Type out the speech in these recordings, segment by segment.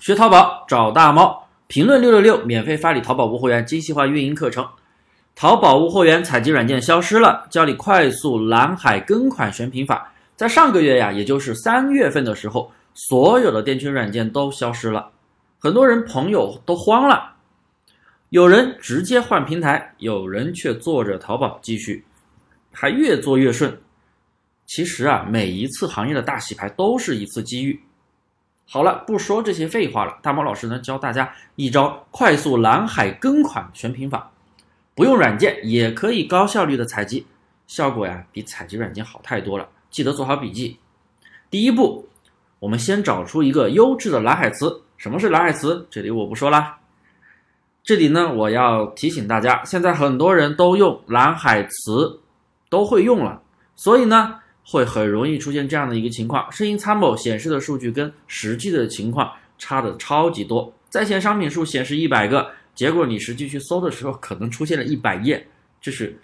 学淘宝找大猫，评论六六六，免费发你淘宝无货源精细化运营课程。淘宝无货源采集软件消失了，教你快速蓝海跟款选品法。在上个月呀，也就是三月份的时候，所有的店群软件都消失了，很多人朋友都慌了，有人直接换平台，有人却做着淘宝继续，还越做越顺。其实啊，每一次行业的大洗牌都是一次机遇。好了，不说这些废话了，大猫老师呢教大家一招快速蓝海跟款选品法，不用软件也可以高效率的采集，效果呀比采集软件好太多了。记得做好笔记。第一步，我们先找出一个优质的蓝海词。什么是蓝海词？这里我不说啦。这里呢，我要提醒大家，现在很多人都用蓝海词，都会用了，所以呢。会很容易出现这样的一个情况：声音参谋显示的数据跟实际的情况差的超级多。在线商品数显示一百个，结果你实际去搜的时候，可能出现了一百页，这是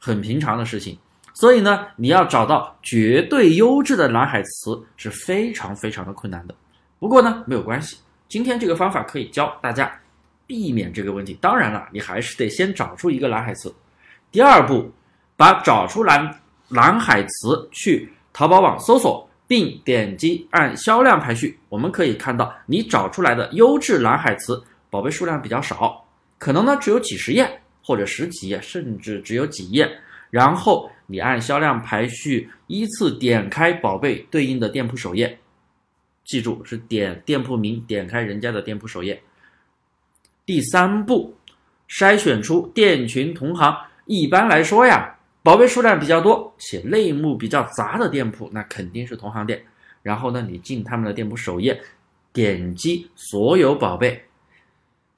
很平常的事情。所以呢，你要找到绝对优质的蓝海词是非常非常的困难的。不过呢，没有关系，今天这个方法可以教大家避免这个问题。当然了，你还是得先找出一个蓝海词。第二步，把找出蓝。蓝海词去淘宝网搜索，并点击按销量排序，我们可以看到你找出来的优质蓝海词宝贝数量比较少，可能呢只有几十页或者十几页，甚至只有几页。然后你按销量排序依次点开宝贝对应的店铺首页，记住是点店铺名，点开人家的店铺首页。第三步，筛选出店群同行。一般来说呀。宝贝数量比较多且类目比较杂的店铺，那肯定是同行店。然后呢，你进他们的店铺首页，点击所有宝贝，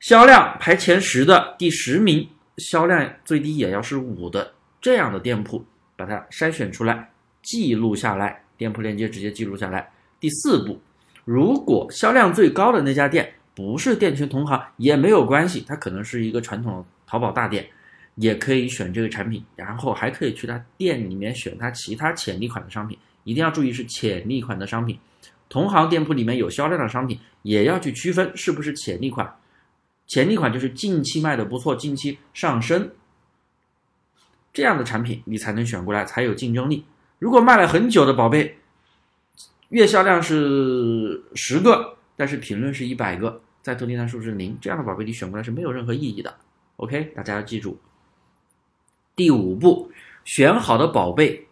销量排前十的第十名，销量最低也要是五的这样的店铺，把它筛选出来，记录下来，店铺链接直接记录下来。第四步，如果销量最高的那家店不是店群同行也没有关系，它可能是一个传统淘宝大店。也可以选这个产品，然后还可以去他店里面选他其他潜力款的商品，一定要注意是潜力款的商品。同行店铺里面有销量的商品，也要去区分是不是潜力款。潜力款就是近期卖的不错，近期上升这样的产品，你才能选过来，才有竞争力。如果卖了很久的宝贝，月销量是十个，但是评论是一百个，在特订单数是零，这样的宝贝你选过来是没有任何意义的。OK，大家要记住。第五步，选好的宝贝，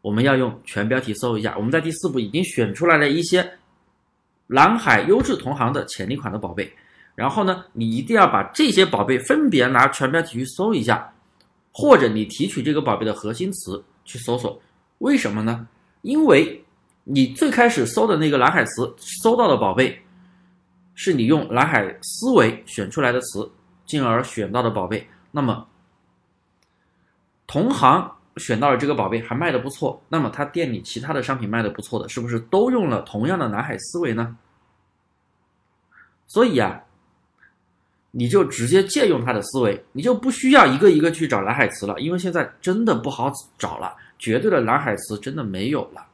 我们要用全标题搜一下。我们在第四步已经选出来了一些蓝海优质同行的潜力款的宝贝，然后呢，你一定要把这些宝贝分别拿全标题去搜一下，或者你提取这个宝贝的核心词去搜索。为什么呢？因为你最开始搜的那个蓝海词搜到的宝贝，是你用蓝海思维选出来的词，进而选到的宝贝，那么。同行选到了这个宝贝还卖的不错，那么他店里其他的商品卖的不错的，是不是都用了同样的蓝海思维呢？所以啊，你就直接借用他的思维，你就不需要一个一个去找蓝海词了，因为现在真的不好找了，绝对的蓝海词真的没有了。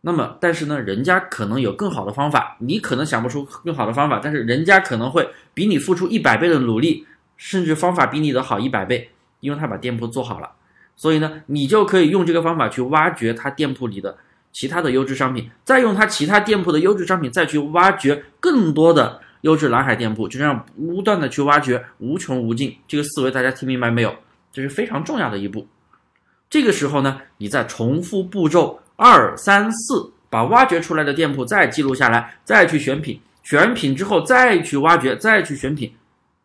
那么，但是呢，人家可能有更好的方法，你可能想不出更好的方法，但是人家可能会比你付出一百倍的努力，甚至方法比你的好一百倍。因为他把店铺做好了，所以呢，你就可以用这个方法去挖掘他店铺里的其他的优质商品，再用他其他店铺的优质商品再去挖掘更多的优质蓝海店铺，就这样不断的去挖掘，无穷无尽。这个思维大家听明白没有？这是非常重要的一步。这个时候呢，你再重复步骤二三四，把挖掘出来的店铺再记录下来，再去选品，选品之后再去挖掘，再去选品。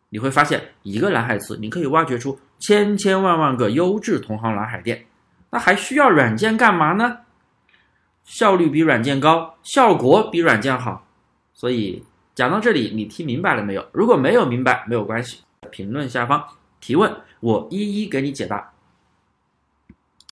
你会发现，一个蓝海词，你可以挖掘出千千万万个优质同行蓝海店。那还需要软件干嘛呢？效率比软件高，效果比软件好。所以讲到这里，你听明白了没有？如果没有明白，没有关系，评论下方提问，我一一给你解答。